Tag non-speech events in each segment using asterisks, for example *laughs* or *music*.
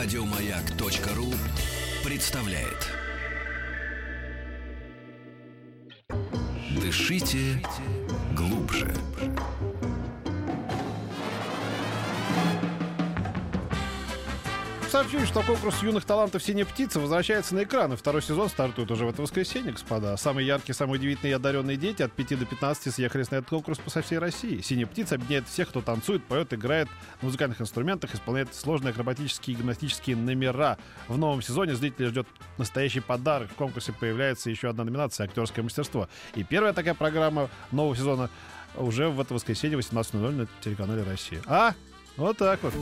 Радиомаяк.ру представляет. Дышите глубже. Сообщили, что конкурс юных талантов «Синяя птица» возвращается на экраны. Второй сезон стартует уже в это воскресенье, господа. Самые яркие, самые удивительные и одаренные дети от 5 до 15 съехались на этот конкурс по всей России. «Синяя птица» объединяет всех, кто танцует, поет, играет на музыкальных инструментах, исполняет сложные акробатические и гимнастические номера. В новом сезоне зрителей ждет настоящий подарок. В конкурсе появляется еще одна номинация «Актерское мастерство». И первая такая программа нового сезона уже в это воскресенье 18.00 на телеканале «Россия». А? Вот так вот.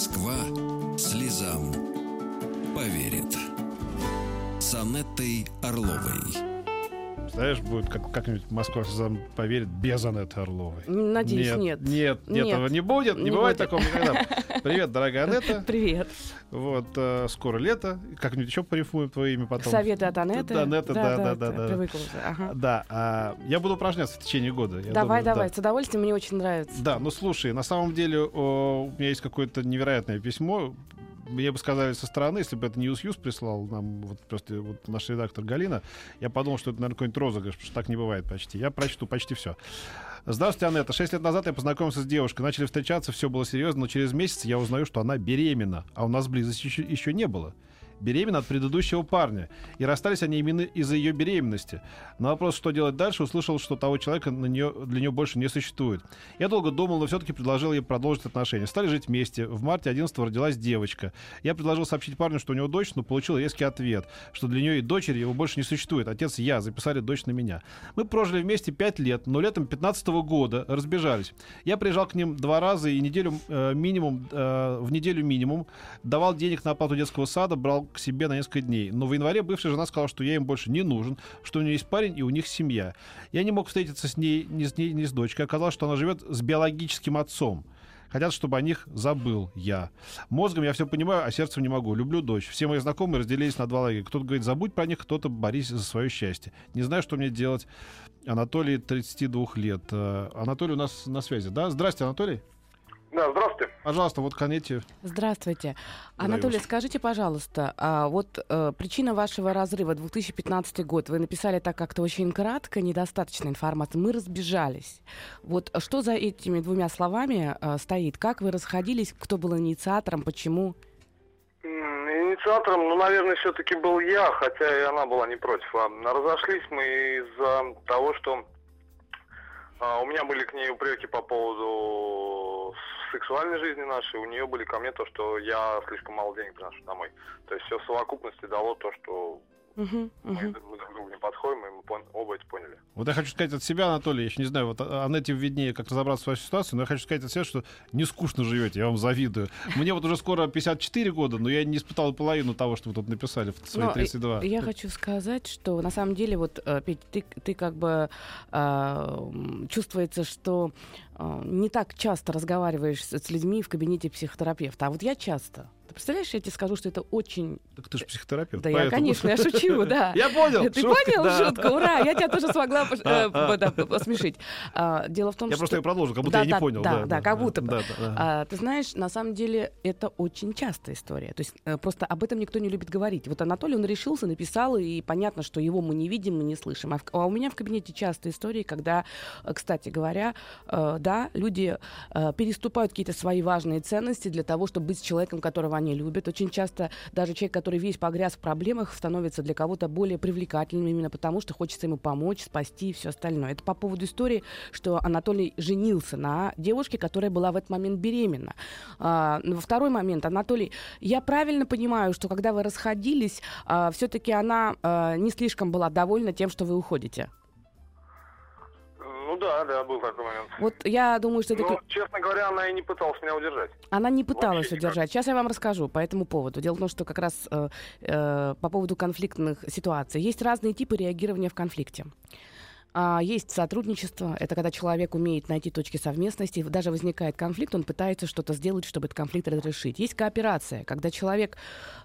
Москва слезам поверит. С Анеттой Орловой. Представляешь, будет как, как-нибудь Москва слезам поверит без Анетты Орловой. Надеюсь, нет. Нет, нет, Нет. этого не будет. Не, Не бывает будет. такого никогда. Привет, дорогая Анетта. *laughs* Привет. Вот, э, скоро лето. Как-нибудь еще порифмуем твое имя потом. Советы от Анетты. Да, Анетта, да, да, да, да. Привыкла уже. Ага. Да, а, я буду упражняться в течение года. я Давай, думаю, да. давай, с удовольствием, мне очень нравится. Да, ну слушай, на самом деле о, у меня есть какое-то невероятное письмо. Мне бы сказали со стороны, если бы это Ньюс Юз прислал нам вот просто вот наш редактор Галина, я подумал, что это, наверное, какой-нибудь розыгрыш, потому что так не бывает почти. Я прочту почти все. Здравствуйте, Анетта. Шесть лет назад я познакомился с девушкой. Начали встречаться, все было серьезно, но через месяц я узнаю, что она беременна, а у нас близости еще, еще не было. Беременна от предыдущего парня. И расстались они именно из-за ее беременности. На вопрос, что делать дальше, услышал, что того человека на нее, для нее больше не существует. Я долго думал, но все-таки предложил ей продолжить отношения. Стали жить вместе. В марте 11 родилась девочка. Я предложил сообщить парню, что у него дочь, но получил резкий ответ, что для нее и дочери его больше не существует. Отец я записали дочь на меня. Мы прожили вместе 5 лет, но летом 15 года разбежались. Я приезжал к ним два раза и неделю э, минимум, э, в неделю минимум, давал денег на оплату детского сада, брал к себе на несколько дней. Но в январе бывшая жена сказала, что я им больше не нужен, что у нее есть парень и у них семья. Я не мог встретиться с ней ни с ней, ни с дочкой. Оказалось, что она живет с биологическим отцом. Хотят, чтобы о них забыл я. Мозгом я все понимаю, а сердцем не могу. Люблю дочь. Все мои знакомые разделились на два лагеря. Кто-то говорит, забудь про них, кто-то борись за свое счастье. Не знаю, что мне делать. Анатолий, 32 лет. Э, Анатолий у нас на связи, да? Здрасте, Анатолий. Да, здравствуйте. Пожалуйста, вот конете. Здравствуйте. Анатолий, вас. скажите, пожалуйста, а вот э, причина вашего разрыва 2015 год, вы написали так как-то очень кратко, недостаточно информации. Мы разбежались. Вот что за этими двумя словами э, стоит? Как вы расходились? Кто был инициатором? Почему? Инициатором, ну, наверное, все-таки был я, хотя и она была не против. Ладно, разошлись мы из-за того, что а, у меня были к ней упреки по поводу сексуальной жизни нашей, у нее были ко мне то, что я слишком мало денег приношу домой. То есть все в совокупности дало то, что Мы, мгм. мы друг другу не подходим, и мы пон- оба это поняли. Вот я хочу сказать от себя, Анатолий, я еще не знаю, вот Анетте виднее, как разобраться в своей ситуации, но я хочу сказать от себя, что не скучно живете, я вам завидую. Мне вот уже скоро 54 года, но я не испытал половину того, что вы тут написали в свои Но, э, 32. Я хочу сказать, что на самом деле, вот, э, Петь, ты, ты как бы м, чувствуется, что не так часто разговариваешь с, с людьми в кабинете психотерапевта. А вот я часто. Ты представляешь, я тебе скажу, что это очень... Так ты же психотерапевт. Да я, поэтому- конечно, я шучу, да. *laughs* Я понял. Ты шутка, понял да. шутку? Ура! Я тебя тоже смогла пош- А, э, *laughs* а. да, посмешить. А, Дело в том, Я что... просто ее продолжу, как будто Да, я не да, понял. да, да, как будто бы. Да, да, да. А, ты знаешь, на самом деле это очень частая история. То есть э, просто об этом никто не любит говорить. Вот Анатолий, он решился, написал, и понятно, что его мы не видим, мы не слышим. А, в- а у меня в кабинете часто истории, когда, э, кстати говоря, э, да, люди э, переступают какие-то свои важные ценности для того, чтобы быть с человеком, которого они любят. Очень часто даже человек, который весь погряз в проблемах, становится для кого-то более привлекательным именно потому, что хочется ему помочь, спасти и все остальное. Это по поводу истории, что Анатолий женился на девушке, которая была в этот момент беременна. А, но во второй момент, Анатолий, я правильно понимаю, что когда вы расходились, все-таки она а, не слишком была довольна тем, что вы уходите? Ну да, да, был такой момент. Вот я думаю, что это... Но, честно говоря, она и не пыталась меня удержать. Она не пыталась Вообще никак. удержать. Сейчас я вам расскажу по этому поводу. Дело в том, что как раз э, э, по поводу конфликтных ситуаций есть разные типы реагирования в конфликте. А, есть сотрудничество, это когда человек умеет найти точки совместности, даже возникает конфликт, он пытается что-то сделать, чтобы этот конфликт разрешить. Есть кооперация, когда человек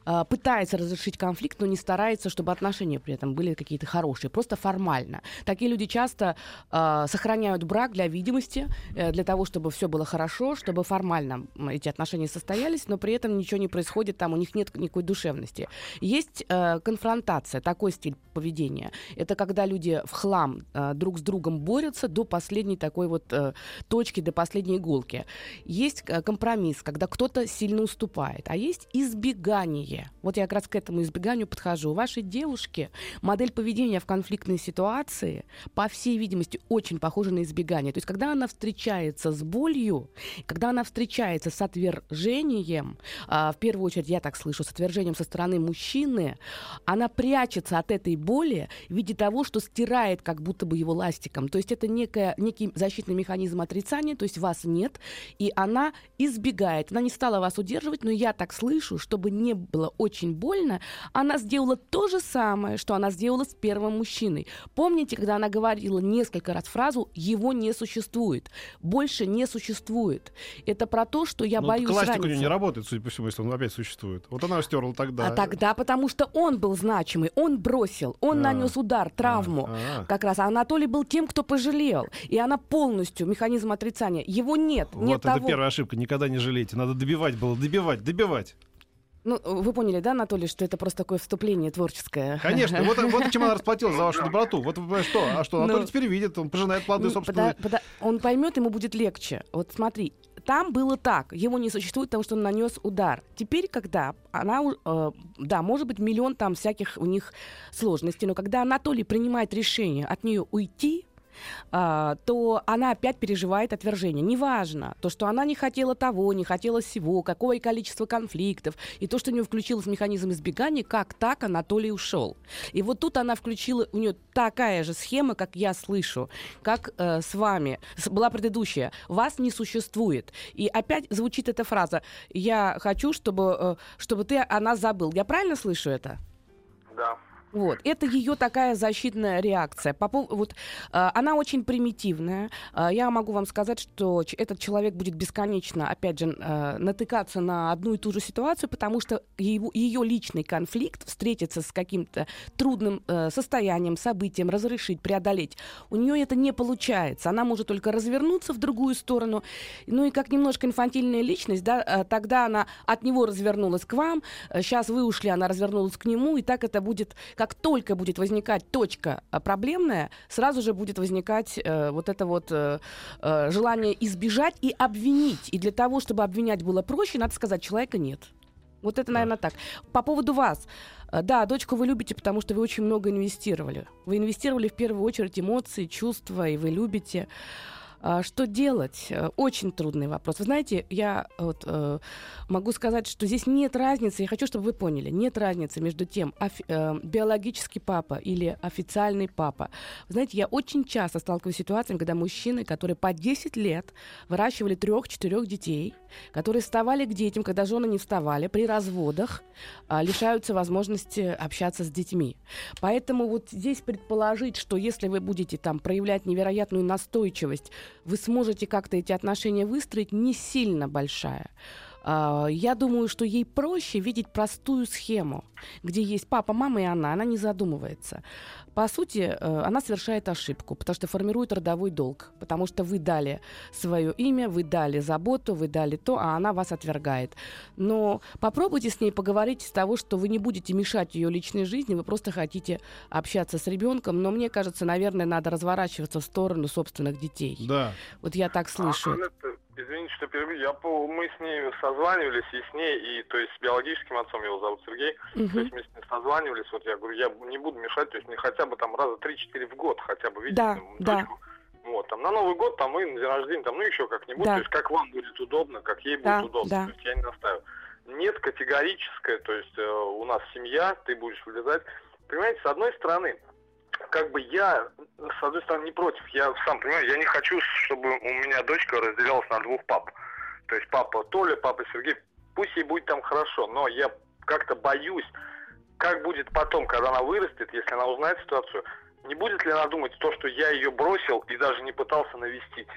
а, пытается разрешить конфликт, но не старается, чтобы отношения при этом были какие-то хорошие, просто формально. Такие люди часто а, сохраняют брак для видимости, э, для того, чтобы все было хорошо, чтобы формально эти отношения состоялись, но при этом ничего не происходит, там у них нет никакой душевности. Есть э, конфронтация, такой стиль поведения. Это когда люди в хлам э, друг с другом борются до последней такой вот э, точки, до последней иголки. Есть э, компромисс, когда кто-то сильно уступает, а есть избегание. Вот я как раз к этому избеганию подхожу. У вашей девушки модель поведения в конфликтной ситуации, по всей видимости, очень похожа на избегание. То есть, когда она встречается с болью, когда она встречается с отвержением, э, в первую очередь, я так слышу, с отвержением со стороны мужчины, она прячется от этой боли в виде того, что стирает как будто бы его ластиком. То есть это некая, некий защитный механизм отрицания, то есть вас нет, и она избегает. Она не стала вас удерживать, но я так слышу, чтобы не было очень больно, она сделала то же самое, что она сделала с первым мужчиной. Помните, когда она говорила несколько раз фразу «его не существует», «больше не существует». Это про то, что я Ну, боюсь классика у раниться. нее не работает, судя по всему, если он опять существует. Вот она стерла тогда. А тогда потому что он был значимый, он бросил, он А. нанес удар, травму. А. Как раз а Анатолий был тем, кто пожалел. И она полностью, механизм отрицания. Его нет, нет Вот это того. первая ошибка. Никогда не жалейте. Надо добивать было. Добивать, добивать. Ну, вы поняли, да, Анатолий, что это просто такое вступление творческое? Конечно. Вот, вот чем она расплатилась за вашу доброту. Вот вы что? А что? Анатолий Ну, теперь видит, он пожинает плоды Ну, собственной... пода- пода- Он поймет, ему будет легче. Вот смотри, там было так, его не существует, потому что он нанес удар. Теперь, когда она, э, да, может быть, миллион там всяких у них сложностей, но когда Анатолий принимает решение от нее уйти, то она опять переживает отвержение. Неважно, то, что она не хотела того, не хотела всего, какое количество конфликтов, и то, что у нее включился механизм избегания, как так Анатолий ушел. И вот тут она включила, у нее такая же схема, как я слышу, как э, с вами, была предыдущая. Вас не существует. И опять звучит эта фраза «Я хочу, чтобы, э, чтобы ты о нас забыл». Я правильно слышу это? Да. Вот, это ее такая защитная реакция. По вот, э, она очень примитивная. Э, я могу вам сказать, что этот человек будет бесконечно, опять же, э, натыкаться на одну и ту же ситуацию, потому что его, ее личный конфликт встретиться с каким-то трудным э, состоянием, событием, разрешить, преодолеть. У нее это не получается. Она может только развернуться в другую сторону. Ну и как немножко инфантильная личность, да, э, тогда она от него развернулась к вам, сейчас вы ушли, она развернулась к нему, и так это будет, как только будет возникать точка э, проблемная, сразу же будет возникать э, вот это вот э, э, желание избежать и обвинить. И для того, чтобы обвинять было проще, надо сказать, человека нет. Вот это, наверное, так. По поводу вас. Э, Да, дочку вы любите, потому что вы очень много инвестировали. Вы инвестировали в первую очередь эмоции, чувства, и вы любите. А Что делать? Э, Очень трудный вопрос. Вы знаете, я вот, э, могу сказать, что здесь нет разницы, я хочу, чтобы вы поняли, нет разницы между тем, э, биологический папа или официальный папа. Вы знаете, я очень часто сталкиваюсь с ситуациями, когда мужчины, которые по 10 лет выращивали трех-четырех детей, которые вставали к детям, когда жены не вставали, при разводах а, лишаются возможности общаться с детьми. Поэтому вот здесь предположить, что если вы будете там проявлять невероятную настойчивость, вы сможете как-то эти отношения выстроить, не сильно большая. А, Я думаю, что ей проще видеть простую схему, где есть папа, мама и она, она не задумывается. По сути, э, она совершает ошибку, потому что формирует родовой долг, потому что вы дали свое имя, вы дали заботу, вы дали то, а она вас отвергает. Но попробуйте с ней поговорить с того, что вы не будете мешать ее личной жизни, вы просто хотите общаться с ребенком, но мне кажется, наверное, надо разворачиваться в сторону собственных детей. Да. Вот я так слышу. А, извините, что перебью. Я, по- мы с ней созванивались и с ней, и то есть с биологическим отцом, его зовут Сергей. То Мгм. есть мы с ним созванивались, вот я говорю, я не буду мешать, то есть не хотя бы там раза 3-4 в год хотя бы видеть Да, там, да. Вот, там на Новый год, там и на день рождения, там, ну еще как-нибудь, Да. то есть как вам будет удобно, как ей будет Да, удобно, да. то есть я не настаиваю. Нет категорическое, то есть э, у нас семья, ты будешь влезать. Понимаете, с одной стороны, как бы я, с одной стороны, не против. Я сам понимаю, я не хочу, чтобы у меня дочка разделялась на двух пап. То есть папа Толя, папа Сергей. Пусть ей будет там хорошо, но я как-то боюсь, как будет потом, когда она вырастет, если она узнает ситуацию, не будет ли она думать то, что я ее бросил и даже не пытался навестить?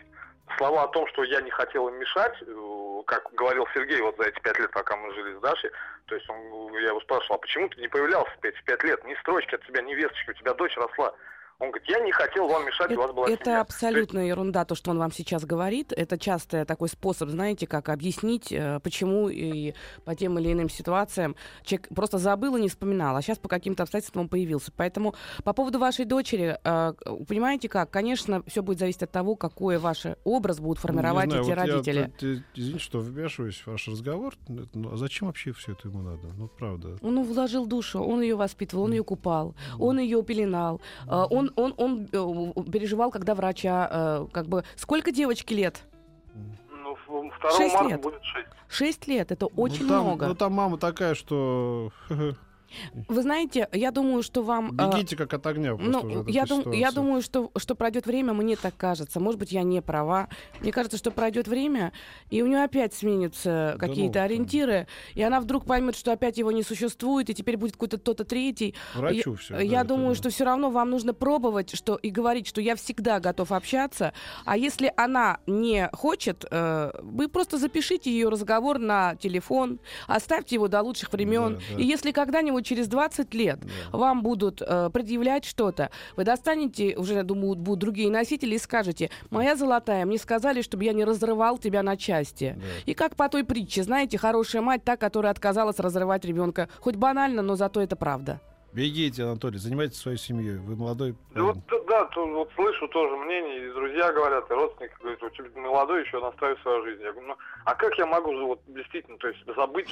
Слова о том, что я не хотел им мешать, э, как говорил Сергей вот за эти пять лет, пока мы жили с Дашей, то есть он, я его спрашивал, а почему ты не появлялся эти пять лет? Ни строчки от тебя, ни весточки, у тебя дочь росла. Он говорит, я не хотел вам мешать, у вас была Это семья. абсолютно ерунда, то, что он вам сейчас говорит. Это часто такой способ, знаете, как объяснить, э, почему и по тем или иным ситуациям человек просто забыл и не вспоминал, а сейчас по каким-то обстоятельствам он появился. Поэтому по поводу вашей дочери, э, понимаете как, конечно, все будет зависеть от того, какой ваш образ будут формировать Не знаю, эти вот я- родители. т- т- извините, что вмешиваюсь в ваш разговор. Ну, а зачем вообще все это ему надо? Ну, правда. Он вложил душу, он ее воспитывал, он ее купал, он ее пеленал, э, он, он, он э, переживал, когда врача, э, как бы, сколько девочке лет? Ну, в- 2 Шесть марта лет. будет 6. Шесть лет, это очень ну, там, много. Ну, там мама такая, что *laughs* Вы знаете, я думаю, что вам... э, бегите как от огня. Ну, уже я, дум- я думаю, что, что пройдет время, мне так кажется. Может быть, я не права. Мне кажется, что пройдет время, и у нее опять сменятся Да какие-то ну, ориентиры, и она вдруг поймет, что опять его не существует, и теперь будет какой-то кто-то третий. Врачу я, всё, я да, думаю, это что все равно вам нужно пробовать что, и говорить, что я всегда готов общаться. А если она не хочет, э, вы просто запишите ее разговор на телефон, оставьте его до лучших времен. Да, да. И если когда-нибудь через 20 лет Да. вам будут э, предъявлять что-то, вы достанете, уже, я думаю, будут другие носители, и скажете, моя золотая, мне сказали, чтобы я не разрывал тебя на части. Да. И как по той притче, знаете, хорошая мать, та, которая отказалась разрывать ребенка. Хоть банально, но зато это правда. Бегите, Анатолий, занимайтесь своей семьей. Вы молодой. Да, вот, да, то- вот слышу тоже мнение, и друзья говорят, и родственники говорят, у тебя молодой еще настраивай свою жизнь. Я говорю, ну, а как я могу вот действительно, то есть забыть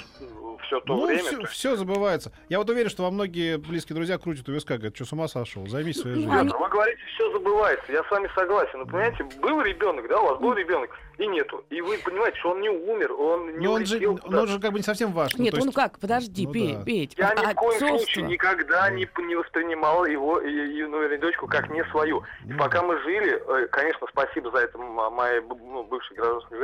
все то ну, время? все, то есть- забывается. Я вот уверен, что во многие близкие друзья крутят у виска, говорят, что с ума сошел, займись своей Ну, жизнью. Петр, вы говорите, все забывается. Я с вами согласен. Но понимаете, был ребенок, да, у вас был ребенок, и нету. И вы понимаете, что он не умер, он не Но он же, куда-то. он же как бы не совсем ваш. ну, Нет, ну есть- как, подожди, ну Пе- да. Петь. Я ни в коем отцовство- случае никогда не, п- не воспринимал его ну, или дочку как не свою. И Ну, пока мы жили, э, конечно, спасибо за это моей ну, бывшей гражданской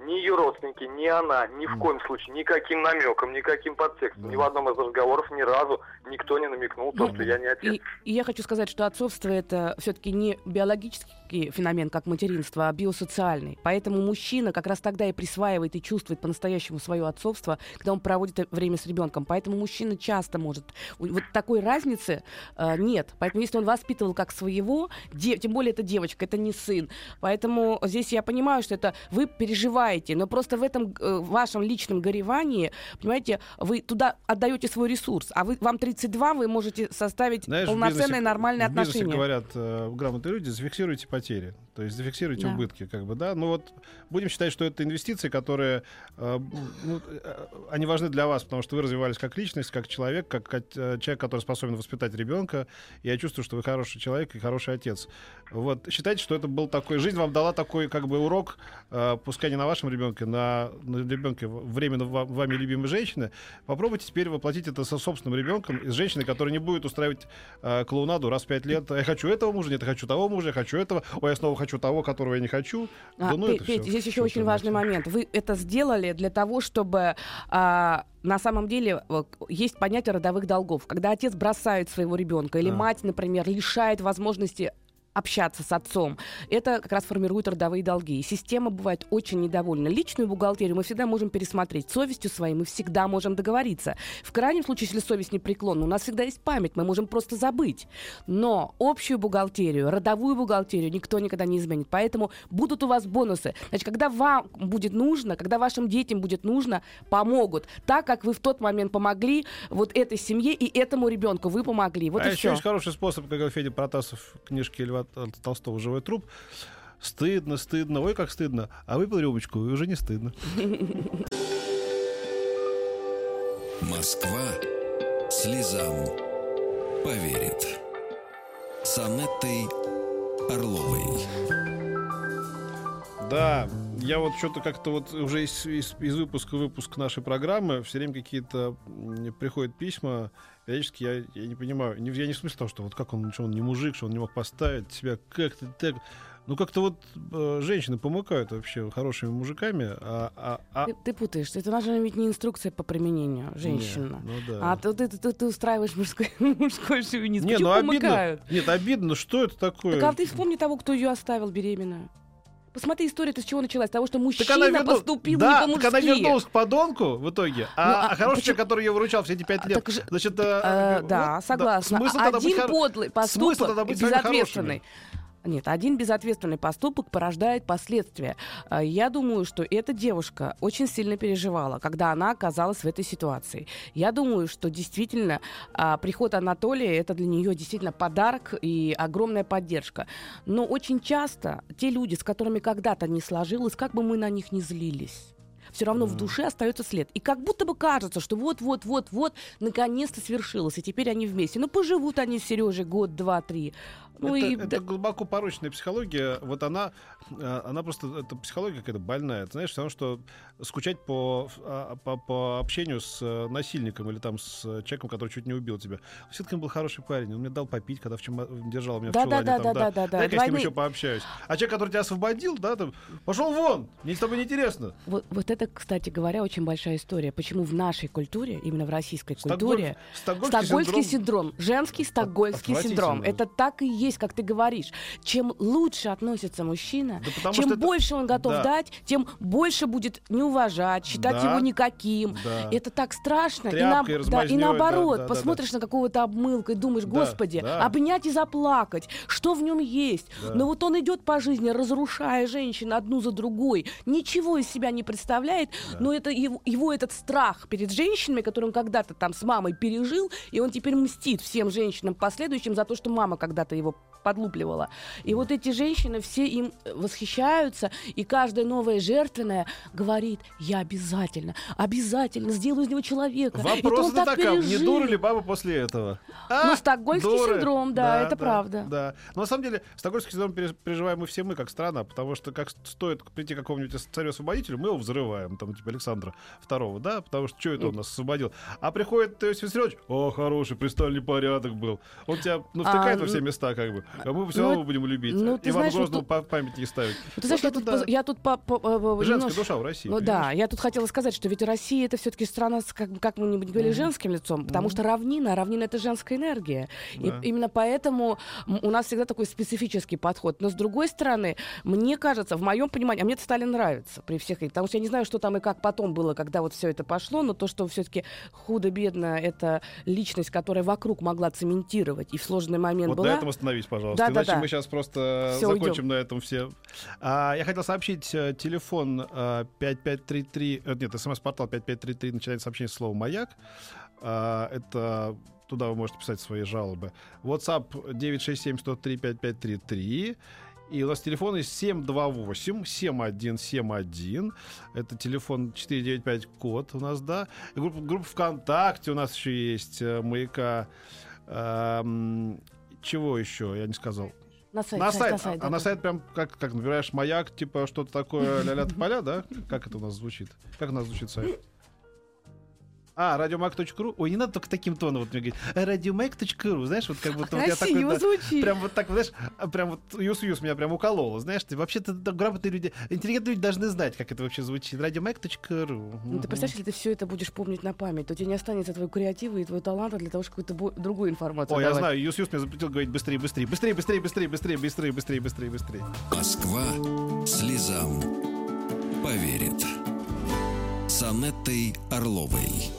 ни ее родственники, ни она, ни в коем случае, никаким намеком, никаким подтекстом, Да. ни в одном из разговоров ни разу никто не намекнул, то, Ну, что я не отец. И, и я хочу сказать, что отцовство это все-таки не биологический феномен, как материнство, а биосоциальный. Поэтому мужчина как раз тогда и присваивает и чувствует по-настоящему свое отцовство, когда он проводит время с ребенком. Поэтому мужчина часто может. Вот такой разницы э, нет. Поэтому если он воспитывал как своего, де- тем более это девочка, это не сын. Поэтому здесь я понимаю, что это вы переживаете, но просто в этом э, вашем личном горевании, понимаете, вы туда отдаете свой ресурс, а вы вам 32, вы можете составить Знаешь, полноценные бизнесе- нормальные в бизнесе отношения. говорят э, грамотные люди, зафиксируйте потери. То есть зафиксируйте Да. убытки, как бы, да. Ну вот будем считать, что это инвестиции, которые э, ну, э, они важны для вас, потому что вы развивались как личность, как человек, как э, человек, который способен воспитать ребенка. Я чувствую, что вы хороший человек и хороший отец. Вот считайте, что это был такой жизнь вам дала такой как бы урок, э, пускай не на вашем ребенке, на, на ребенке временно ва- вами любимой женщины. Попробуйте теперь воплотить это со собственным ребенком с женщиной, которая не будет устраивать э, клоунаду раз в пять лет. Я хочу этого мужа, нет, я хочу того мужа, я хочу этого, ой, я снова хочу того, которого я не хочу. А, да ну Пе- это Петь, всё, здесь еще очень важный значит. момент. Вы это сделали для того, чтобы а, на самом деле э, есть понятие родовых долгов. Когда отец бросает своего ребенка или А. мать, например, лишает возможности общаться с отцом. Это как раз формирует родовые долги. И система бывает очень недовольна. Личную бухгалтерию мы всегда можем пересмотреть. Совестью своей мы всегда можем договориться. В крайнем случае, если совесть непреклонна, у нас всегда есть память, мы можем просто забыть. Но общую бухгалтерию, родовую бухгалтерию никто никогда не изменит. Поэтому будут у вас бонусы. Значит, когда вам будет нужно, когда вашим детям будет нужно, помогут. Так, как вы в тот момент помогли вот этой семье и этому ребенку. Вы помогли. Вот а и еще все. есть хороший способ, как Федя Протасов в книжке Льва Толстого «Живой труп». Стыдно, стыдно, ой, как стыдно. А выпил рюмочку, и уже не стыдно. Москва слезам поверит. С Анеттой Орловой. Да, я вот что-то как-то вот уже из, из- из выпуска в выпуск нашей программы все время какие-то приходят письма. Периодически я, я не понимаю. Я не в смысле того, что вот как он, что он не мужик, что он не мог поставить себя как-то так. Ну, как-то вот э, женщины помыкают вообще хорошими мужиками, а... а, а... Ты, ты путаешь. Это даже ведь не инструкция по применению женщина. Не, ну да. А ты, ты, ты, ты устраиваешь мужской, *laughs* мужской шовинизм. Не, Почему ну обидно. помыкают? Нет, обидно, что это такое? Так а ты вспомни того, кто ее оставил беременную. Посмотри, история-то с чего началась? С того, что Так мужчина она верну- поступил да, не так она по-мужски. вернулась к подонку в итоге. А, Ну, а а хороший почему- человек, который ее выручал все эти пять А, лет, так же- значит... Э, э, да, вот, согласна. смысл А тогда быть один подлый Смысл поступок тогда быть безответственный. Нет, один безответственный поступок порождает последствия. А, Я думаю, что эта девушка очень сильно переживала, когда она оказалась в этой ситуации. Я думаю, что действительно а, приход Анатолия это для нее действительно подарок и огромная поддержка. Но очень часто те люди, с которыми когда-то не сложилось, как бы мы на них не злились. Все равно в Мгм. душе остается след. И как будто бы кажется, что вот-вот-вот-вот наконец-то свершилось, и теперь они вместе. Ну, поживут они с Сережей год, два, три. Ну это, и это да- глубоко порочная психология. Вот она, э, она просто, это психология какая-то больная. Ты знаешь, потому что скучать по, а, по, по общению с э, насильником или там с человеком, который чуть не убил тебя. Все-таки он был хороший парень. Он мне дал попить, когда в чума- держал меня в Да, чулане. да, там, да, да, да, да. Дай-ка я с ним Двойные- еще пообщаюсь. А человек, который тебя освободил, да, там, пошел вон, мне с тобой неинтересно. Вот, вот это, кстати говоря, очень большая история. Почему в нашей культуре, именно в российской культуре, Стокгольмский, Стокгольмский синдром. синдром. женский стокгольмский синдром. Это так и есть, как ты говоришь. Чем лучше относится мужчина, Да чем что это- больше он готов Да. дать, тем больше будет не уважать, считать Да. его никаким. Да. Это так страшно. И, на- да, и наоборот, да, да, да, посмотришь на какого-то обмылка и думаешь, Да, господи, да. обнять и заплакать. Что в нем есть? Да. Но вот он идет по жизни, разрушая женщин одну за другой, ничего из себя не представляет, но это его, его этот страх перед женщинами, который он когда-то там с мамой пережил, и он теперь мстит всем женщинам последующим за то, что мама когда-то его подлупливала. И вот эти женщины все им э, восхищаются, и каждая новая жертвенная говорит, я обязательно, обязательно сделаю из него человека. Вопрос он это так такой, не дура ли баба после этого? Ну, стокгольмский дуры. синдром, да, это правда. Да. Но на самом деле, стокгольмский синдром пере- переживаем мы все мы, как страна, потому что как стоит прийти к какому-нибудь царю-освободителю, мы его взрываем, там, типа Александра II, да, потому что что это он нас освободил? А приходит Иосиф Виссарионович, о, хороший, пристальный порядок был. Он тебя, ну, втыкает А, во все ну, места, как бы. А мы все ну, равно будем любить. ну, ты Ивану знаешь, вот тут- па- памятники ставить. Ну, Ты знаешь, Вот я, тут, это да. поз- я тут по, по- по- Женская немножко- душа в России. Ну понимаешь? да, я тут хотела сказать, что ведь Россия это все-таки страна с, как, как мы не говорили, женским лицом, потому что равнина, равнина это женская энергия. Да. И именно поэтому у нас всегда такой специфический подход. Но с другой стороны, мне кажется, в моем понимании, а мне Сталин нравится при всех, этих, потому что я не знаю, что там и как потом было, когда вот все это пошло, но то, что все-таки худо-бедно это личность, которая вокруг могла цементировать и в сложный момент Вот была. на этом остановись, пожалуйста. Да, да, Иначе да. мы сейчас просто Всё, закончим уйдём. на этом все. А, я хотел сообщить э, телефон э, 5533. э, Нет, смс-портал 5533 начинает сообщение слова «Маяк». А, это туда вы можете писать свои жалобы. WhatsApp 967-103-5533. И у нас телефон есть 728-7171. Это телефон 495 код у нас, да. И группа, группа ВКонтакте у нас еще есть э, «Маяка». Эм, чего еще? Я не сказал. На сайт, на сайт. на сайт, а да, на да. сайт прям как, как набираешь маяк, типа что-то такое ля-ля поля, да? Как это у нас звучит? Как у нас звучит сайт? А, радиомаг.ру. Ой, не надо только таким тоном вот мне говорить. Радиомаг.ру, знаешь, вот как будто вот я такой, да, звучит. прям вот так, знаешь, а прям вот Юс-Юс меня прям уколола, знаешь, ты вообще-то да, грамотные люди, интеллигентные люди должны знать, как это вообще звучит. Радиомаг.ру. Ну, ты представляешь, если ты все это будешь помнить на память, то у тебя не останется твоего креатива и твоего таланта для того, чтобы какую-то бо- другую информацию О, я давать. знаю, Юс-Юс меня запретил говорить быстрее, быстрее, быстрее, быстрее, быстрее, быстрее, быстрее, быстрее, быстрее, быстрее. Москва слезам поверит. С Анеттой Орловой.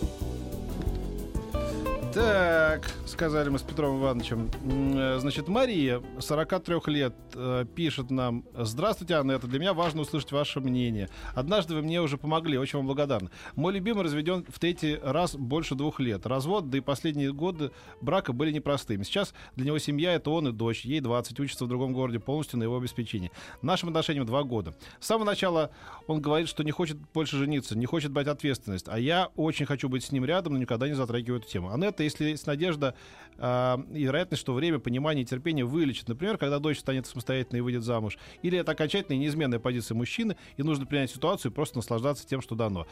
Так, сказали мы с Петром Ивановичем. Э, Значит, Мария, 43 лет, э, пишет нам. Здравствуйте, Анна, это для меня важно услышать ваше мнение. Однажды вы мне уже помогли, очень вам благодарна. Мой любимый разведен в третий раз больше двух лет. Развод, да и последние годы брака были непростыми. Сейчас для него семья — это он и дочь. Ей 20, учится в другом городе, полностью на его обеспечении. Нашим отношениям два года. С самого начала он говорит, что не хочет больше жениться, не хочет брать ответственность. А я очень хочу быть с ним рядом, но никогда не затрагиваю эту тему. Анетта, если есть надежда э, и вероятность, что время, понимание и терпение вылечит. Например, когда дочь станет самостоятельной и выйдет замуж. Или это окончательная и неизменная позиция мужчины, и нужно принять ситуацию и просто наслаждаться тем, что дано.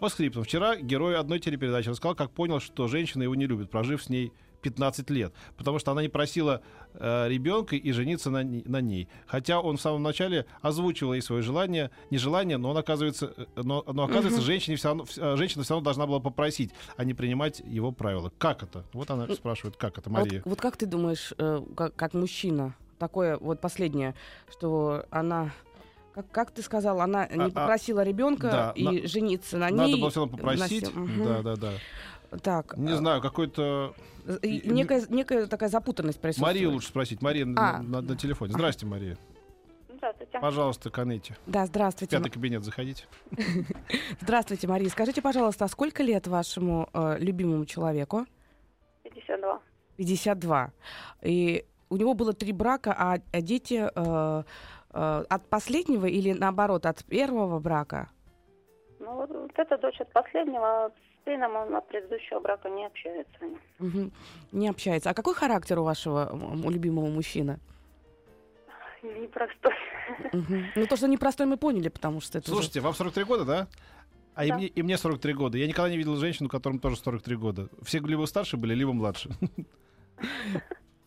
По скриптам. Вчера герой одной телепередачи рассказал, как понял, что женщина его не любит, прожив с ней 15 лет, потому что она не просила э, ребенка и жениться на, на ней. Хотя он в самом начале озвучивал ей свое желание, нежелание, но он оказывается, э, но, но оказывается, угу. женщине все равно, э, женщина все равно должна была попросить, а не принимать его правила. Как это? Вот она спрашивает, как это, Мария. Вот, вот как ты думаешь, э, как, как мужчина, такое вот последнее, что она как, как ты сказал, она не а, а попросила ребенка да, и на, жениться на надо ней. Надо было все равно попросить. Угу. Да, да, да. Так. Не а... знаю, какой-то... Некая, некая такая запутанность присутствует. Марию лучше спросить. Мария а. на, на, на телефоне. Здрасте, Мария. Здравствуйте. Пожалуйста, Канете. Да, здравствуйте. Пятый кабинет, заходите. *laughs* Здравствуйте, Мария. Скажите, пожалуйста, а сколько лет вашему э, любимому человеку? 52. 52. И у него было три брака, а, а дети э, э, от последнего или наоборот от первого брака? Ну, вот, вот эта дочь от последнего, сыном он от предыдущего брака не общается. Угу. Не общается. А какой характер у вашего у любимого мужчины? Непростой. Угу. Ну, то, что непростой, мы поняли, потому что это Слушайте, уже... вам 43 года, да? А да. и, мне, и мне 43 года. Я никогда не видел женщину, которым тоже 43 года. Все либо старше были, либо младше. *laughs*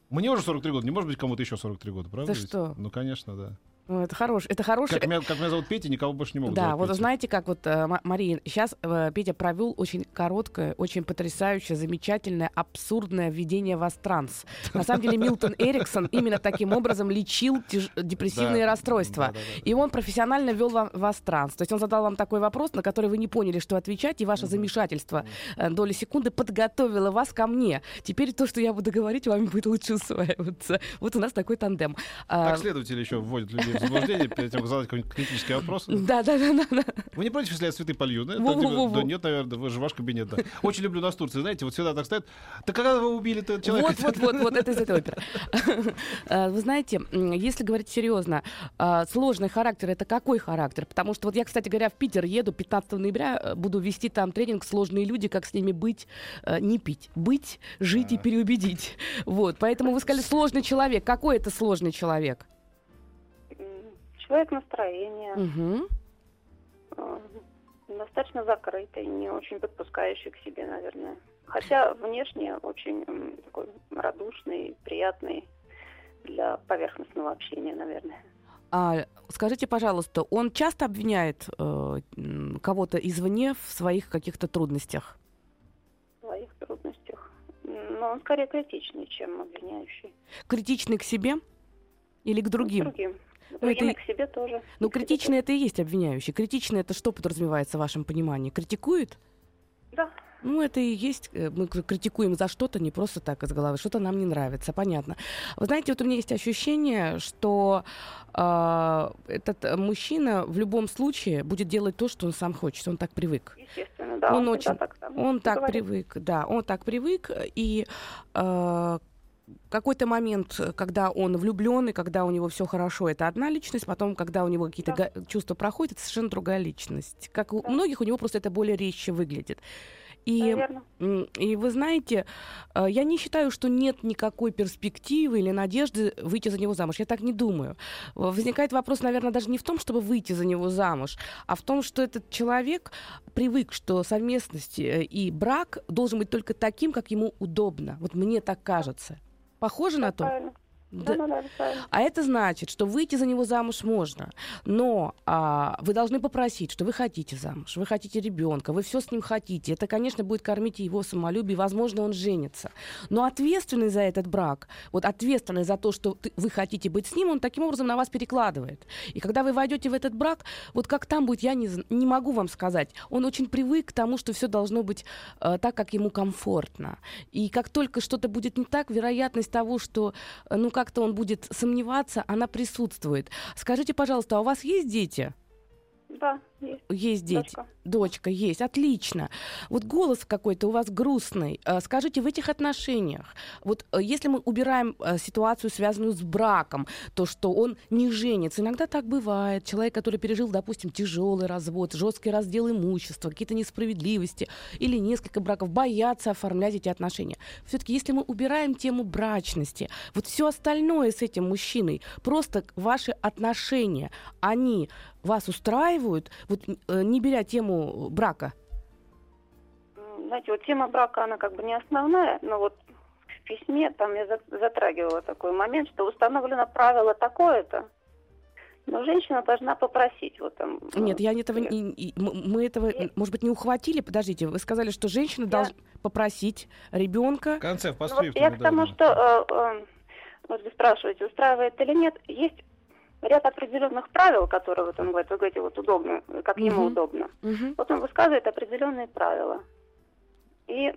Мне уже 43 года, не может быть кому-то еще 43 года, правда? Да что? Ну, конечно, да. Ну, это хороший, это хороший. Как меня, как меня зовут Петя, никого больше не могут Да, вот Петя. знаете, как вот э, Мария, сейчас э, Петя провел очень короткое, очень потрясающее, замечательное, абсурдное введение в транс. На самом деле Милтон *laughs* Эриксон именно таким образом лечил депрессивные расстройства. И он профессионально вам вас транс. То есть он задал вам такой вопрос, на который вы не поняли, что отвечать, и ваше замешательство э, доли секунды подготовило вас ко мне. Теперь то, что я буду говорить, вам будет лучше усваиваться. Вот у нас такой тандем. А, Так следователи еще вводят людей заблуждение перед тем, как задать какой-нибудь критический вопрос. Да, да, да, да. Вы не против, если я цветы полью? Да, во, во. да нет, наверное, вы же ваш кабинет, да. Очень люблю нас в Турции, знаете, вот всегда так стоят. Да когда вы убили-то человека? Вот, вот, вот, вот, это из этой оперы. А, Вы знаете, если говорить серьезно, а, сложный характер это какой характер? Потому что вот я, кстати говоря, в Питер еду 15 ноября, э, буду вести там тренинг «Сложные люди, как с ними быть, э, не пить, быть, жить и переубедить». Вот, поэтому вы сказали «сложный человек». Какой это сложный человек? Человек настроения, Угу. достаточно закрытый, не очень подпускающий к себе, наверное. Хотя внешне очень такой радушный, приятный для поверхностного общения, наверное. А скажите, пожалуйста, он часто обвиняет э, кого-то извне в своих каких-то трудностях? В своих трудностях. Но он скорее критичный, чем обвиняющий. Критичный к себе или к К другим? Ну, это к себе тоже. Ну, И к себе критичный это и есть обвиняющий. Критичный это что подразумевается в вашем понимании? Критикует? Да. Ну, это и есть, э, мы критикуем за что-то, не просто так из головы, что-то нам не нравится, понятно. Вы знаете, вот у меня есть ощущение, что э, этот мужчина в любом случае будет делать то, что он сам хочет, он так привык. Естественно, да. Он всегда очень- так, там Он так говорит. привык, да, он так привык, и э, какой-то момент, когда он влюблен, и когда у него все хорошо, это одна личность, потом, когда у него какие-то Да. чувства проходят, это совершенно другая личность. Как у Да. многих, у него просто это более резче выглядит. И, и вы знаете, э, я не считаю, что нет никакой перспективы или надежды выйти за него замуж. Я так не думаю. Возникает вопрос, наверное, даже не в том, чтобы выйти за него замуж, а в том, что этот человек привык, что совместность э, и брак должен быть только таким, как ему удобно. Вот мне так кажется. Похоже на то? правильно. Да. Да, да, да, правильно. А это значит, что выйти за него замуж можно, но а, вы должны попросить, что вы хотите замуж, вы хотите ребенка, вы все с ним хотите. Это, конечно, будет кормить его самолюбие, возможно, он женится. Но ответственный за этот брак, вот ответственный за то, что ты- вы хотите быть с ним, он таким образом на вас перекладывает. И когда вы войдете в этот брак, вот как там будет, я не, не могу вам сказать. Он очень привык к тому, что все должно быть э, так, как ему комфортно. И как только что-то будет не так, вероятность того, что э, ну как-то он будет сомневаться, она присутствует. Скажите, пожалуйста, а у вас есть дети? Да, есть. Есть дети. Дочка. Дочка есть, отлично. Вот голос какой-то у вас грустный. Э, Скажите, в этих отношениях, вот э, если мы убираем э, ситуацию, связанную с браком, то, что он не женится, иногда так бывает. Человек, который пережил, допустим, тяжелый развод, жесткий раздел имущества, какие-то несправедливости или несколько браков, боятся оформлять эти отношения. Все-таки, если мы убираем тему брачности, вот все остальное с этим мужчиной, просто ваши отношения, они вас устраивают, вот э, не беря тему брака? Знаете, вот тема брака, она как бы не основная, но вот письме, там я затрагивала такой момент, что установлено правило такое-то, но женщина должна попросить вот там. Нет, я этого не, мы этого, и... может быть, не ухватили. Подождите, вы сказали, что женщина я... должна попросить ребенка. В конце, в ну, вот Я к тому, что э, э, вот вы спрашиваете, устраивает или нет, есть ряд определенных правил, которые вот он говорит, вы говорите, вот удобно, как ему угу. удобно. Угу. Вот он высказывает определенные правила. И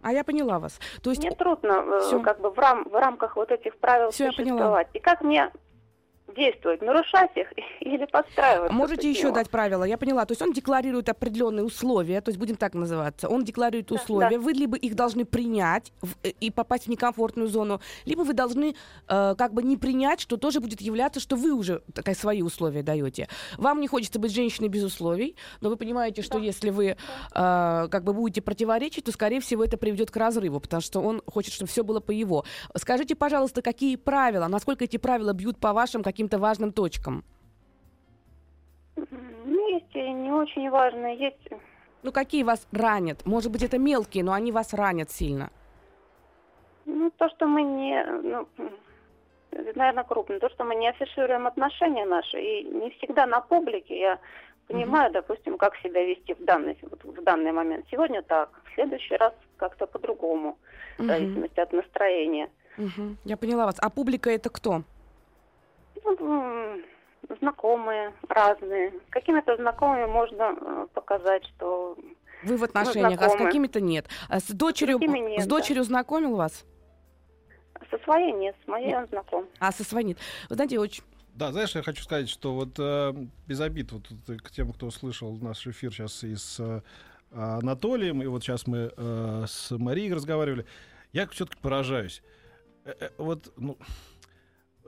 а я поняла вас. То есть мне трудно э, Всё. как бы в, рам, в рамках вот этих правил Всё, существовать. И как мне действовать, нарушать их *laughs* или подстраиваться. Можете еще дать правила, я поняла. То есть он декларирует определенные условия, то есть будем так называться. Он декларирует да, условия, да. вы либо их должны принять в, э, и попасть в некомфортную зону, либо вы должны э, как бы не принять, что тоже будет являться, что вы уже такая свои условия даете. Вам не хочется быть женщиной без условий, но вы понимаете, что да. если вы э, как бы будете противоречить, то скорее всего это приведет к разрыву, потому что он хочет, чтобы все было по его. Скажите, пожалуйста, какие правила, насколько эти правила бьют по вашим каким каким-то важным точкам? Ну, есть и не очень важные, есть... Ну, какие вас ранят? Может быть, это мелкие, но они вас ранят сильно. Ну, то, что мы не... Ну, наверное, крупно. То, что мы не афишируем отношения наши, и не всегда на публике. Я понимаю, угу. допустим, как себя вести в данный, вот, в данный момент. Сегодня так, в следующий раз как-то по-другому, угу. в зависимости от настроения. Угу. Я поняла вас. А публика это кто? Ну, знакомые, разные. С какими-то знакомыми можно э, показать, что вы в отношениях, а с какими-то нет. А с дочерью, с, нет, с дочерью да. знакомил вас? Со своей нет, с моей нет. он знаком. А со своей нет. Вы знаете, очень да, знаешь, я хочу сказать, что вот э, без обид вот, к тем, кто слышал наш эфир сейчас и с э, Анатолием, и вот сейчас мы э, с Марией разговаривали, я все-таки поражаюсь. Э, э, вот, ну,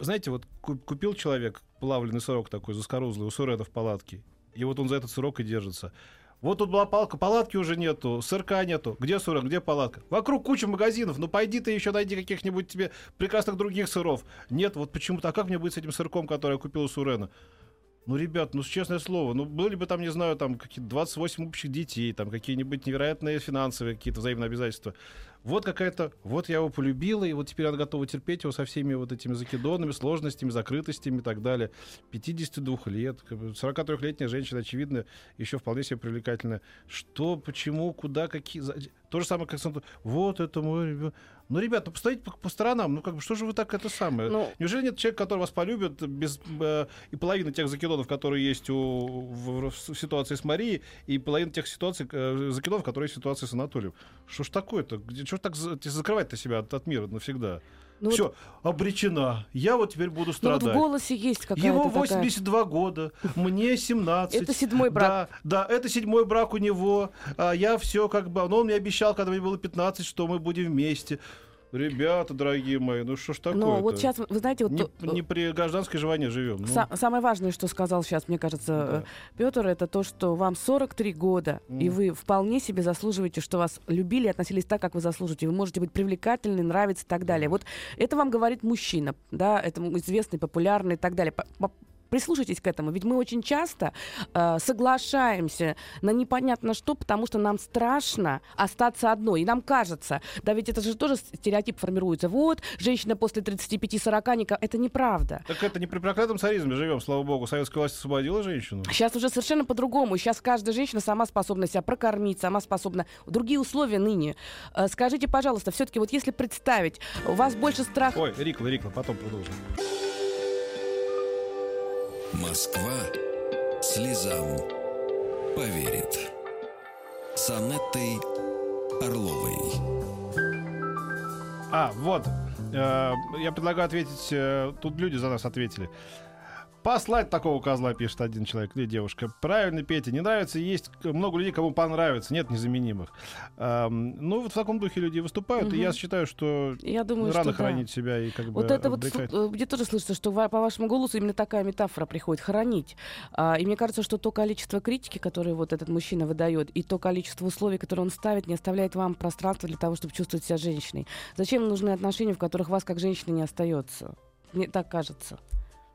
знаете, вот купил человек плавленый сырок такой заскорузлый у Сурета в палатке, и вот он за этот сырок и держится. Вот тут была палка, палатки уже нету, сырка нету. Где сырок, где палатка? Вокруг куча магазинов. Ну пойди ты еще найди каких-нибудь тебе прекрасных других сыров. Нет, вот почему-то. А как мне быть с этим сырком, который я купил у Сурена? Ну, ребят, ну, честное слово, ну, были бы там, не знаю, там, какие-то 28 общих детей, там, какие-нибудь невероятные финансовые какие-то взаимные обязательства вот какая-то, вот я его полюбила, и вот теперь она готова терпеть его со всеми вот этими закидонами, сложностями, закрытостями и так далее. 52 лет, 43-летняя женщина, очевидно, еще вполне себе привлекательная. Что, почему, куда, какие... То же самое, как вот это мой ребенок. Ну, ребят, ну посмотрите по, по сторонам, ну как бы что же вы так это самое? Ну, Неужели нет человека, который вас полюбит без э, и половины тех закидонов, которые есть у, в, в, в ситуации с Марией, и половина тех ситуаций, э, закидонов, которые есть в ситуации с Анатолием? Что ж такое-то? Где, что ж так закрывать-то себя от, от мира навсегда? Ну, Все, вот... обречена. Я вот теперь буду страдать. Ну, вот в голосе есть какая-то Ему 82 такая... года, мне 17. *laughs* Это седьмой брак. Да, да, это седьмой брак у него. А я все как бы... Но он мне обещал, когда мне было 15, что мы будем вместе. Ребята, дорогие мои, ну что ж такое? Ну вот сейчас, вы знаете, вот не, то, не при гражданской же живем. Ну. Са- самое важное, что сказал сейчас, мне кажется, да. Э, Петр, это то, что вам 43 года, mm. и вы вполне себе заслуживаете, что вас любили и относились так, как вы заслуживаете. Вы можете быть привлекательны, нравиться и так далее. Вот это вам говорит мужчина, да, это известный, популярный и так далее прислушайтесь к этому, ведь мы очень часто э, соглашаемся на непонятно что, потому что нам страшно остаться одной. И нам кажется, да ведь это же тоже стереотип формируется. Вот, женщина после 35-40, это неправда. Так это не при проклятом царизме живем, слава богу. Советская власть освободила женщину. Сейчас уже совершенно по-другому. Сейчас каждая женщина сама способна себя прокормить, сама способна... Другие условия ныне. Э, скажите, пожалуйста, все-таки вот если представить, у вас больше страха... Ой, Рикла, Рикла, потом продолжим. Москва слезам поверит. С Орловой. А, вот. Э, я предлагаю ответить. Э, тут люди за нас ответили. Послать такого козла, пишет один человек или девушка. Правильно, Петя, не нравится. Есть много людей, кому понравится. Нет незаменимых. Эм, ну, вот в таком духе люди выступают. Угу. И я считаю, что я думаю, рано что хранить да. себя и как бы Вот это вот, э, где тоже слышится, что по вашему голосу именно такая метафора приходит. Хранить. А, и мне кажется, что то количество критики, которое вот этот мужчина выдает, и то количество условий, которые он ставит, не оставляет вам пространства для того, чтобы чувствовать себя женщиной. Зачем нужны отношения, в которых вас как женщины не остается? Мне так кажется.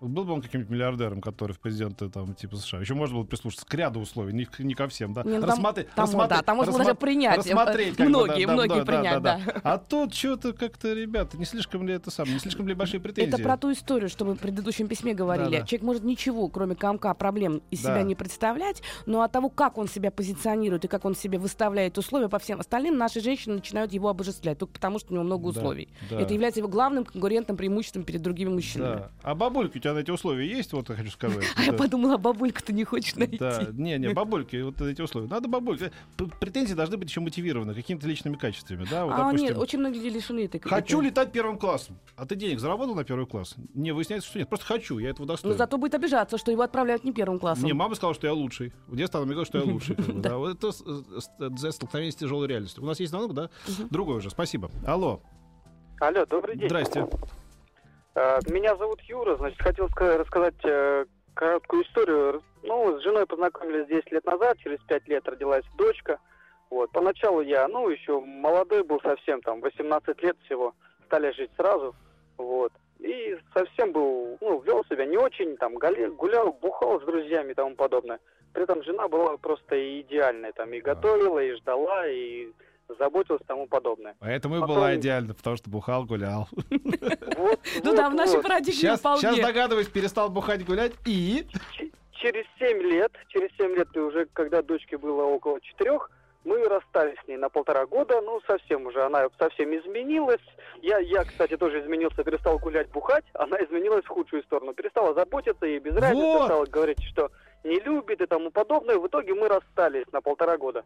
Был бы он каким-нибудь миллиардером, который в президенты там типа США. Еще можно было прислушаться к ряду условий, не, не ко всем, да. Не, ну, там- Рассмотреть- там, рассмотреть- да, там можно даже рассмо- принять. рассмотреть, как бы, многие, да, да, многие да, принять, да, да. А тут что-то как-то, ребята, не слишком ли это самое, не слишком ли большие претензии? Это про ту историю, что мы в предыдущем письме говорили. Да-да. Человек может ничего, кроме комка проблем из Да. себя не представлять, но от того, как он себя позиционирует и как он себе выставляет условия по всем остальным, наши женщины начинают его обожествлять, только потому что у него много Да, условий. да. Это является его главным конкурентным преимуществом перед другими мужчинами. Да. А бабульки у тебя на эти условия есть, вот я хочу сказать. А я подумала, бабулька ты не хочешь найти. Да, не, не, бабульки, вот эти условия. Надо бабульки. П- Претензии должны быть еще мотивированы какими-то личными качествами, да? Вот, а допустим, нет, очень многие лишены этой Хочу летать первым классом. А ты денег заработал на первый класс? Не, выясняется, что нет. Просто хочу, я этого Но достоин. зато будет обижаться, что его отправляют не первым классом. Мне мама сказала, что я лучший. В детстве она мне говорила, что я лучший. *laughs* да. Вот это с- столкновение с тяжелой реальностью. У нас есть звонок, да? Другой уже. Спасибо. Алло. Алло, добрый день. Здрасте. Э, Меня зовут Юра, значит, хотел ска- рассказать э, короткую историю. Ну, с женой познакомились 10 лет назад, через 5 лет родилась дочка. Вот, поначалу я, ну, еще молодой был совсем, там, 18 лет всего, стали жить сразу, вот. И совсем был, ну, вел себя не очень, там, гуля- гулял, бухал с друзьями и тому подобное. При этом жена была просто идеальной, там, и готовила, и ждала, и заботилась и тому подобное. Поэтому и Потом- была идеально, потому что бухал, гулял. *laughs* Вот, Ну да, в нашей парадигме Сейчас, вполне. сейчас догадываюсь, перестал бухать, гулять и... Через 7 лет, через 7 лет, и уже когда дочке было около 4, мы расстались с ней на полтора года, ну, совсем уже, она совсем изменилась. Я, я, кстати, тоже изменился, перестал гулять, бухать, она изменилась в худшую сторону. Перестала заботиться, ей без разницы, Вот. стала говорить, что не любит и тому подобное. В итоге мы расстались на полтора года.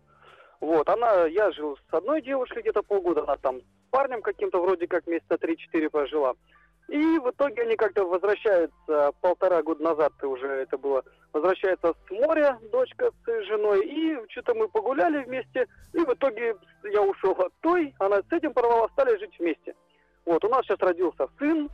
Вот, она, я жил с одной девушкой где-то полгода, она там с парнем каким-то вроде как месяца 3-4 прожила. И в итоге они как-то возвращаются полтора года назад уже это было. Возвращается с моря дочка с женой. И что-то мы погуляли вместе. И в итоге я ушел от той, она с этим порвала, стали жить вместе. Вот, у нас сейчас родился сын.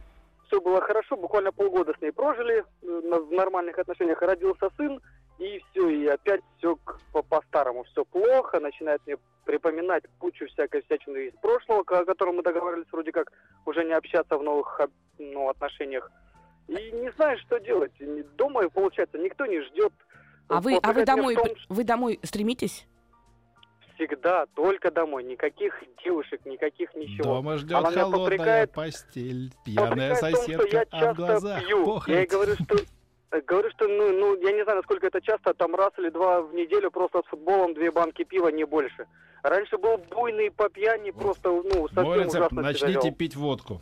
Все было хорошо, буквально полгода с ней прожили э, в нормальных отношениях. Родился сын, и все, и опять все по-старому, все плохо, начинает мне припоминать кучу всякой всячины из прошлого, о котором мы договаривались вроде как уже не общаться в новых ну, отношениях. И не знаю, что делать. Дома, получается, никто не ждет. А вы, а вы домой, том, вы домой стремитесь? Всегда, только домой. Никаких девушек, никаких ничего. Дома ждет Она меня холодная попрекает- постель, пьяная Попрекает в том, что соседка, я а в часто глазах пью. Я ей похоть. говорю, что э, говорю, что ну, ну, я не знаю, насколько это часто, там раз или два в неделю просто с футболом две банки пива, не больше. Раньше был буйный по пьяни, просто, ну, совсем рецепт, ужасно начните пить водку.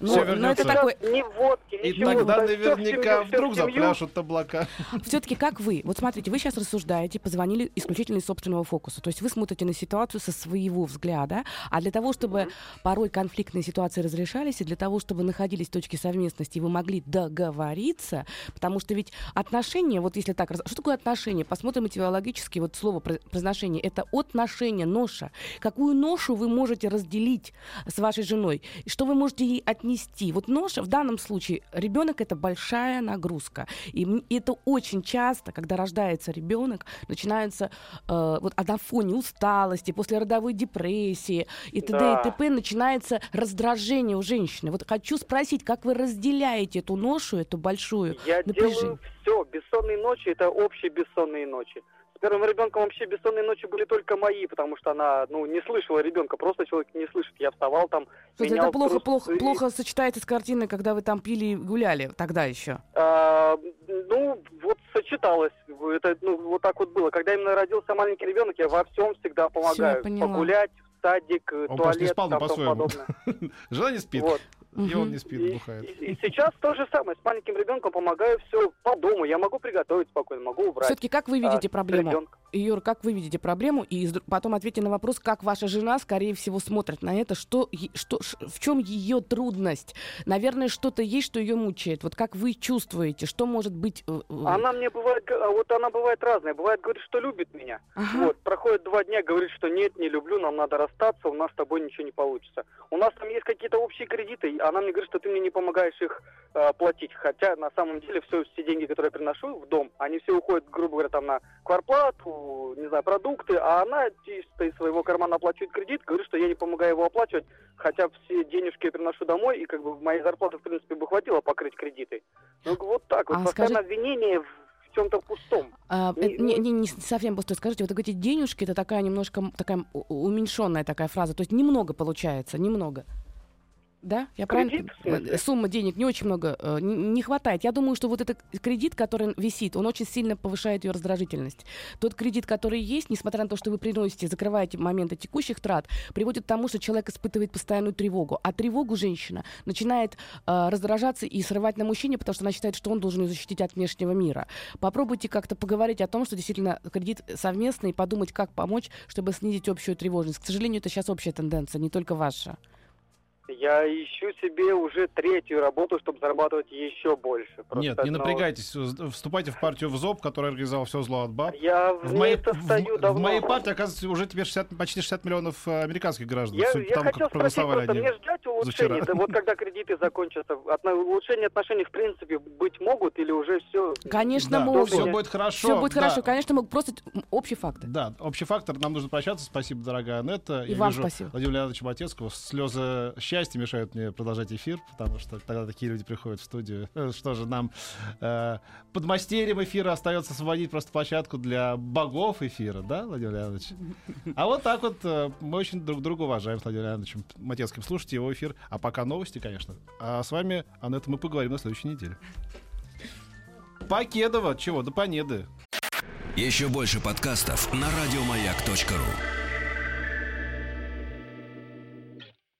Ну, Всё ну, вернётся. это такой, Ни водки, И ничего. тогда наверняка семью, всё в вдруг семью. запляшут облака. *laughs* все-таки как вы? Вот смотрите, вы сейчас рассуждаете, позвонили исключительно из собственного фокуса. То есть вы смотрите на ситуацию со своего взгляда, а для того, чтобы порой конфликтные ситуации разрешались, и для того, чтобы находились точки совместности, и вы могли договориться, потому что ведь отношения, вот если так, что такое отношения? Посмотрим этиологически, вот слово про- произношение, это отношение, ноша. Какую ношу вы можете разделить с вашей женой? И Что вы можете ей отнести? Вот ноша в данном случае, ребенок это большая нагрузка. И это очень часто, когда рождается ребенок, начинается э, вот а на фоне усталости, после родовой депрессии и т.д. Да. и т.п. начинается раздражение у женщины. Вот хочу спросить, как вы разделяете эту ношу, эту большую Я напряжение? делаю все. Бессонные ночи это общие бессонные ночи. С первым ребенком вообще бессонные ночи были только мои, потому что она, ну, не слышала ребенка, просто человек не слышит. Я вставал там, Слушайте, менял это плохо, трусы. плохо, плохо сочетается с картиной, когда вы там пили и гуляли тогда еще. А, ну, вот сочеталось. Это, ну, вот так вот было. Когда именно родился маленький ребенок, я во всем всегда помогаю. поняла. Погулять, в садик, Он просто не туалет, спал, там, по-своему. подобное. *laughs* Жена не спит, Вот. И он не спит, И, бухает. и- и сейчас то же самое. С маленьким ребенком помогаю все по дому. Я могу приготовить спокойно, могу убрать. Все-таки как вы А, видите с проблему? ребенком. Юр, как вы видите проблему? И потом ответьте на вопрос, как ваша жена, скорее всего, смотрит на это, что, что, в чем ее трудность? Наверное, что-то есть, что ее мучает. Вот как вы чувствуете, что может быть... э, Она мне бывает, а вот она бывает разная. Бывает, говорит, что любит меня. ага. Вот, проходит два дня, говорит, что нет, не люблю, нам надо расстаться, у нас с тобой ничего не получится. У нас там есть какие-то общие кредиты, и она мне говорит, что ты мне не помогаешь их э, платить. Хотя на самом деле все, все деньги, которые я приношу в дом, они все уходят, грубо говоря, там на кварплату, не знаю, продукты, а она чисто из своего кармана оплачивает кредит, говорит, что я не помогаю его оплачивать, хотя все денежки я приношу домой, и как бы моей зарплаты, в принципе, бы хватило покрыть кредиты. Ну, вот так вот, А постоянно скажи- обвинение в чем-то пустом. А, Не- э, не, не, не совсем пустой. Скажите, вот вы говорите, денежки это такая немножко такая уменьшенная такая фраза. То есть немного получается, немного. Да? Я Кредит, правильно? Сумма денег не очень много, э, не, не хватает. Я думаю, что вот этот кредит, который висит, он очень сильно повышает ее раздражительность. Тот кредит, который есть, несмотря на то, что вы приносите, закрываете моменты текущих трат, приводит к тому, что человек испытывает постоянную тревогу. А тревогу женщина начинает э, раздражаться и срывать на мужчине, потому что она считает, что он должен ее защитить от внешнего мира. Попробуйте как-то поговорить о том, что действительно кредит совместный, и подумать, как помочь, чтобы снизить общую тревожность. К сожалению, это сейчас общая тенденция, не только ваша. Я ищу себе уже третью работу, чтобы зарабатывать еще больше. Просто Нет, не одно- напрягайтесь, вступайте в партию в ЗОП, которая организовала все зло от баб. Я в, В ней моей, состою в- давно. в моей партии, оказывается, уже теперь 60, почти 60 миллионов э, американских граждан. Я, я тому, хотел как спросить, просто мне ждать улучшений? Да вот *laughs* когда кредиты закончатся, отно- улучшения отношений в принципе быть могут или уже все? Конечно, Да, могут. все будет хорошо. Все будет да. хорошо. Конечно, могут просто м, общие факты. Да, общий фактор. Нам нужно прощаться. Спасибо, дорогая Анетта. И Я вам вижу спасибо. Владимира Леонидовича Матецкого. Слезы счастья мешают мне продолжать эфир, потому что тогда такие люди приходят в студию. *laughs* Что же, нам э, под мастерем эфира остается освободить просто площадку для богов эфира, да, Владимир Леонидович? А вот так вот э, мы очень друг друга уважаем с Владимиром Леонидовичем Матецким. Слушайте его эфир. А пока новости, конечно. А с вами, Анетта, мы поговорим на следующей неделе. Покедова. Чего? Да понеды. Еще больше подкастов на радиомаяк.ру.